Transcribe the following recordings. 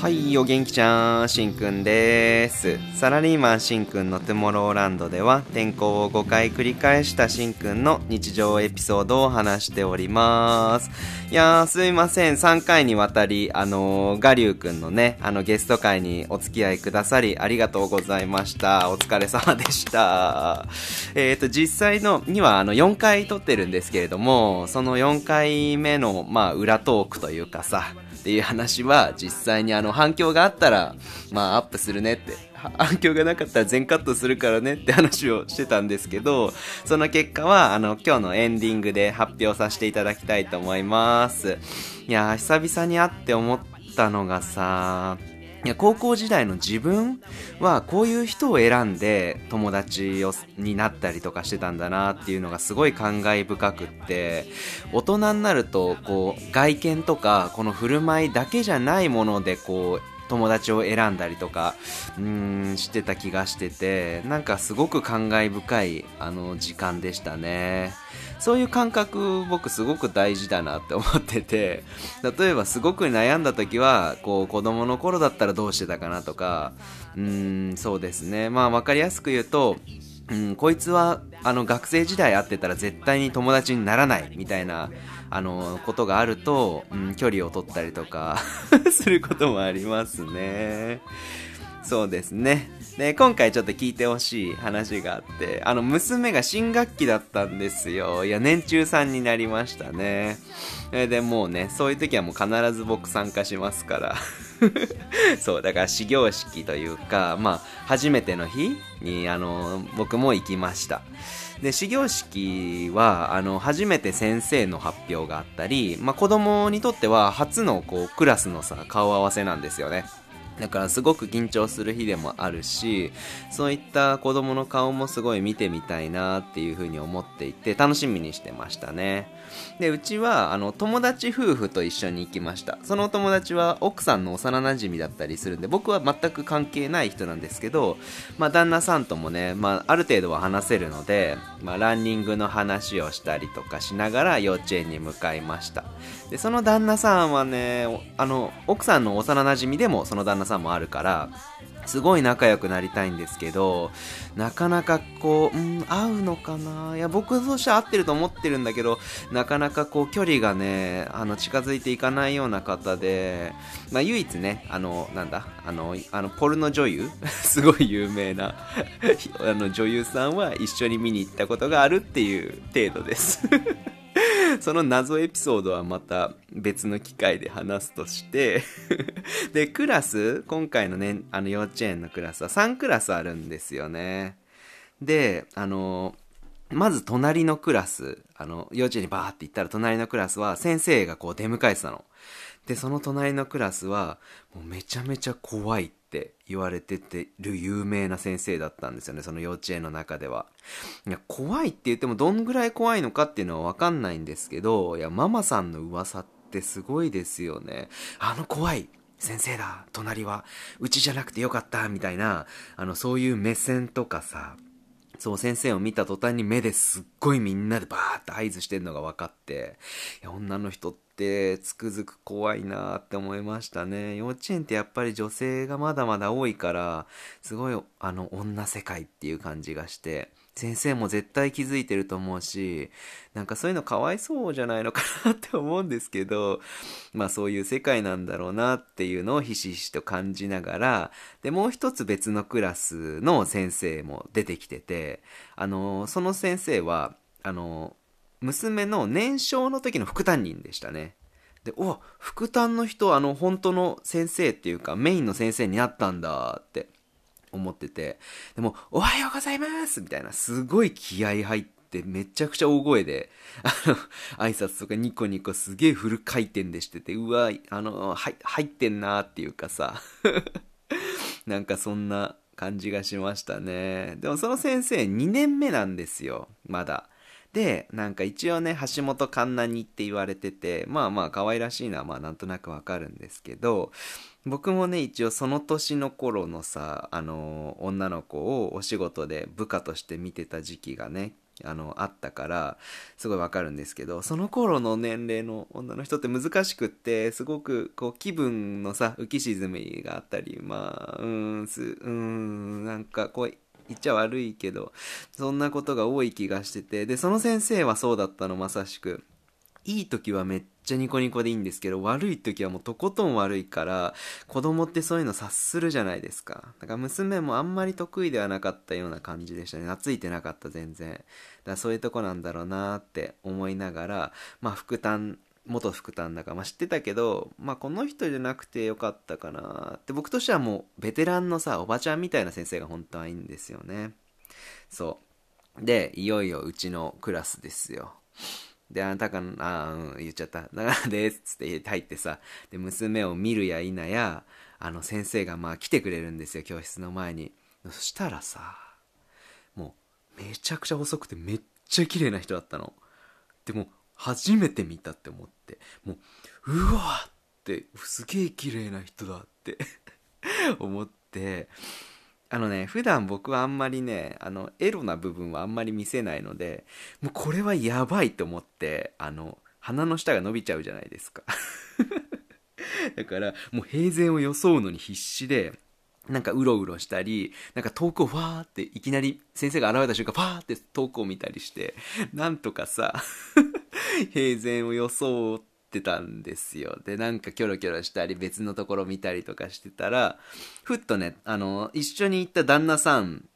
はい、お元気ちゃん、しんくんです。サラリーマンしんくんのトゥモローランドでは、転校を5回繰り返したしんくんの日常エピソードを話しております。いやー、すいません。3回にわたり、あのー、ガリュウくんのね、あの、ゲスト会にお付き合いくださり、ありがとうございました。お疲れ様でした。えっ、と、実際の、には、あの、4回撮ってるんですけれども、その4回目の、まあ、裏トークというかさ、っていう話は実際にあの反響があったらまあアップするねって。反響がなかったら全カットするからねって話をしてたんですけどその結果はあの今日のエンディングで発表させていただきたいと思います。いやー久々に会って思ったのがさいや高校時代の自分はこういう人を選んで友達をになったりとかしてたんだなっていうのがすごい感慨深くって大人になるとこう外見とかこの振る舞いだけじゃないものでこう友達を選んだりとかうんしてた気がしててなんかすごく感慨深いあの時間でしたね。そういう感覚僕すごく大事だなって思ってて例えばすごく悩んだ時はこう子供の頃だったらどうしてたかなとかうんそうですね。まあ分かりやすく言うとうん、こいつはあの学生時代会ってたら絶対に友達にならないみたいなあのことがあると、うん、距離を取ったりとか することもありますね。そうですね。で、今回ちょっと聞いてほしい話があって、あの、娘が新学期だったんですよ。いや、年中さんになりましたね。えで、もうね、そういう時はもう必ず僕参加しますから。そう、だから始業式というか、まあ、初めての日に、あの、僕も行きました。で、始業式は、あの、初めて先生の発表があったり、まあ、子供にとっては初の、こう、クラスのさ、顔合わせなんですよね。だからすごく緊張する日でもあるし、そういった子供の顔もすごい見てみたいなっていうふうに思っていて、楽しみにしてましたね。で、うちは、あの、友達夫婦と一緒に行きました。その友達は奥さんの幼馴染だったりするんで、僕は全く関係ない人なんですけど、まあ、旦那さんともね、まあ、ある程度は話せるので、まあ、ランニングの話をしたりとかしながら幼稚園に向かいました。で、その旦那さんはね、あの、奥さんの幼馴染でもその旦那さもあるから、すごい仲良くなりたいんですけど、なかなかこう、うん、合うのかな？いや、僕としては合ってると思ってるんだけど、なかなかこう、距離がね、あの、近づいていかないような方で、まあ、唯一ね、あの、なんだ、あの、あの、ポルノ女優？すごい有名な、あの、女優さんは一緒に見に行ったことがあるっていう程度です。その謎エピソードはまた別の機会で話すとして で、クラス、今回のね、あの幼稚園のクラスは3クラスあるんですよね。で、あの、まず隣のクラス、あの、幼稚園にバーって行ったら隣のクラスは先生がこう出迎えてたの。で、その隣のクラスは、もうめちゃめちゃ怖いって言われててる有名な先生だったんですよね、その幼稚園の中では。いや、怖いって言ってもどんぐらい怖いのかっていうのはわかんないんですけど、いや、ママさんの噂ってすごいですよね。あの怖い先生だ隣は。うちじゃなくてよかったみたいな、あの、そういう目線とかさ、そう、先生を見た途端に目ですっごいみんなでバーって合図してんのが分かって、いや、女の人ってつくづく怖いなーって思いましたね。幼稚園ってやっぱり女性がまだまだ多いから、すごい、あの、女世界っていう感じがして、先生も絶対気づいてると思うし、なんかそういうのかわいそうじゃないのかなって思うんですけど、まあそういう世界なんだろうなっていうのをひしひしと感じながら、で、もう一つ別のクラスの先生も出てきてて、あの、その先生は、あの、娘の年少の時の副担任でしたね。で、お副担の人、あの、本当の先生っていうか、メインの先生になったんだって思ってて、でも、おはようございますみたいな、すごい気合入って、めちゃくちゃ大声で、あの、挨拶とかニコニコすげえフル回転でしてて、うわ、あの、はい、入ってんなっていうかさ、なんかそんな感じがしましたね。でもその先生2年目なんですよ、まだ。で、なんか一応ね、橋本環奈にって言われてて、まあまあ可愛らしいのはまあなんとなくわかるんですけど、僕もね、一応その年の頃のさ、あの、女の子をお仕事で部下として見てた時期がね、あの、あったから、すごいわかるんですけど、その頃の年齢の女の人って難しくって、すごく、こう、気分のさ、浮き沈みがあったり、まあ、うん、す、うん、なんか、こう、言っちゃ悪いけど、そんなことが多い気がしてて、で、その先生はそうだったの、まさしく。いい時はめっちゃニコニコでいいんですけど、悪い時はもうとことん悪いから、子供ってそういうの察するじゃないですか。だから娘もあんまり得意ではなかったような感じでしたね。懐いてなかった、全然。だからそういうとこなんだろうなって思いながら、まあ、副担、元副担だか、まあ、知ってたけど、まあ、この人じゃなくてよかったかなって、僕としてはもう、ベテランのさ、おばちゃんみたいな先生が本当はいいんですよね。そう。で、いよいようちのクラスですよ。で、あなたかあうん、言っちゃった。だからです、つって入ってさ、で、娘を見るや否や、あの、先生がまあ来てくれるんですよ、教室の前に。そしたらさ、もう、めちゃくちゃ細くてめっちゃ綺麗な人だったの。でも、初めて見たって思って、もう、うわって、すげえ綺麗な人だって 思って、あのね、普段僕はあんまりね、あの、エロな部分はあんまり見せないので、もうこれはやばいと思って、あの、鼻の下が伸びちゃうじゃないですか。だから、もう平然を装うのに必死で、なんかうろうろしたり、なんか遠くをファーっていきなり先生が現れた瞬間ファーって遠くを見たりして、なんとかさ、平然を装ってたんですよ。で、なんかキョロキョロしたり、別のところ見たりとかしてたら、ふっとね、あの、一緒に行った旦那さん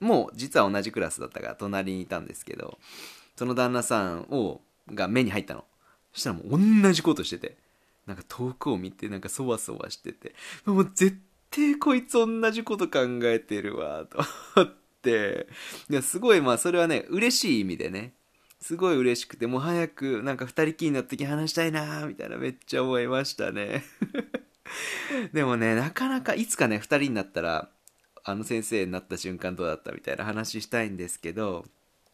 も、実は同じクラスだったから隣にいたんですけど、その旦那さんを、が目に入ったの。そしたらもう同じことしてて、なんか遠くを見て、なんかそわそわしてて、もう絶対こいつ同じこと考えてるわ、と思って、いや、すごいまあそれはね、嬉しい意味でね、すごい嬉しくて、もう早くなんか二人きりになった時話したいなーみたいなめっちゃ思いましたね。でもね、なかなかいつかね、二人になったら、あの先生になった瞬間どうだったみたいな話したいんですけど、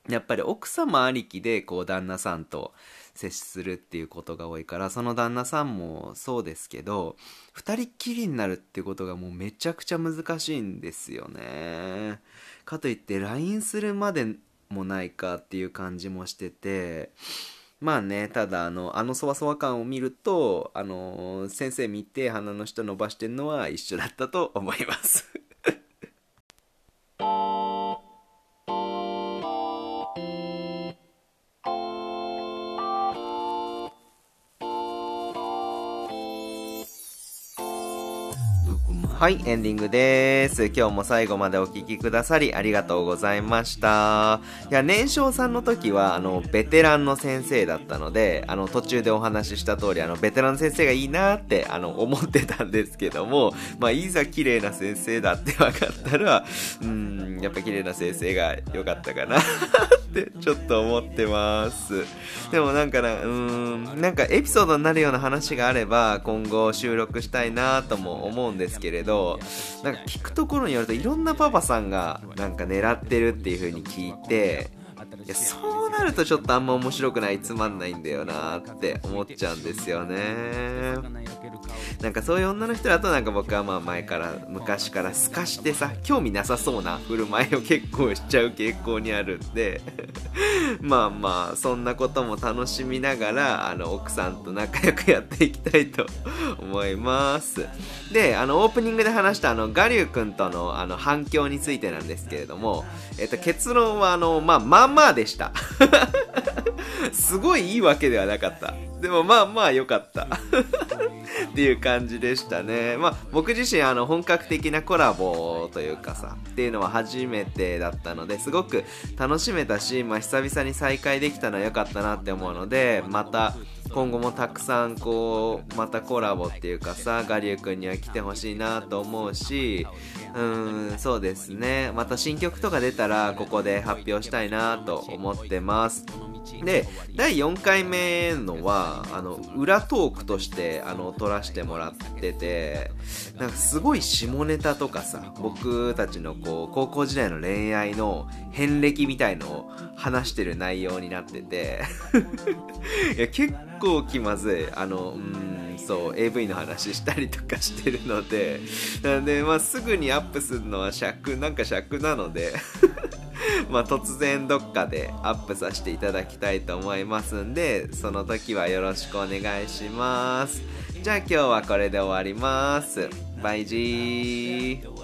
やっぱり奥様ありきでこう旦那さんと接するっていうことが多いからその旦那さんもそうですけど二人きりになるってことがもうめちゃくちゃ難しいんですよねかといって LINE するまでもないかっていう感じもしててまあねただあのあのそわそわ感を見るとあの先生見て鼻の下伸ばしてるのは一緒だったと思います。はい、エンディングです。今日も最後までお聴きくださりありがとうございました。いや、年少さんの時は、あの、ベテランの先生だったので、あの、途中でお話しした通り、あの、ベテランの先生がいいなって、あの、思ってたんですけども、まあ、いざ綺麗な先生だって分かったら、うん、やっぱ綺麗な先生が良かったかなってちょっと思ってます。でもなんかな、うーん、なんかエピソードになるような話があれば、今後収録したいなとも思うんですけれど、どなんか聞くところによるといろんなパパさんがなんか狙ってるっていう風に聞いて、いやそうなるとちょっとあんま面白くないつまんないんだよなって思っちゃうんですよね。なんかそういう女の人だとなんか僕はまあ前から昔から透かしてさ興味なさそうな振る舞いを結構しちゃう傾向にあるんで まあまあそんなことも楽しみながらあの奥さんと仲良くやっていきたいと思います。であのオープニングで話したあのガリュウ君とのあの反響についてなんですけれども、えっと、結論はあのまあまあまあでした。すごいいいわけではなかったでもまあまあ良かったっていう感じでしたね。まあ僕自身あの本格的なコラボというかさ、っていうのは初めてだったので、すごく楽しめたし、まあ久々に再会できたのは良かったなって思うので、また今後もたくさんこう、またコラボっていうかさ、ガリュウ君には来てほしいなと思うし、うん、そうですね。また新曲とか出たらここで発表したいなと思ってます。で、第4回目のは、あの、裏トークとして、あの、撮らせてもらってて、なんかすごい下ネタとかさ、僕たちのこう、高校時代の恋愛の遍歴みたいのを話してる内容になってて いや、結構気まずい。あの、うん、そう、AV の話したりとかしてるので、なんで、まあ、すぐにアップするのは尺、なんか尺なので ま突然どっかでアップさせていただきたいと思いますんで、その時はよろしくお願いします。じゃあ今日はこれで終わります。バイジー。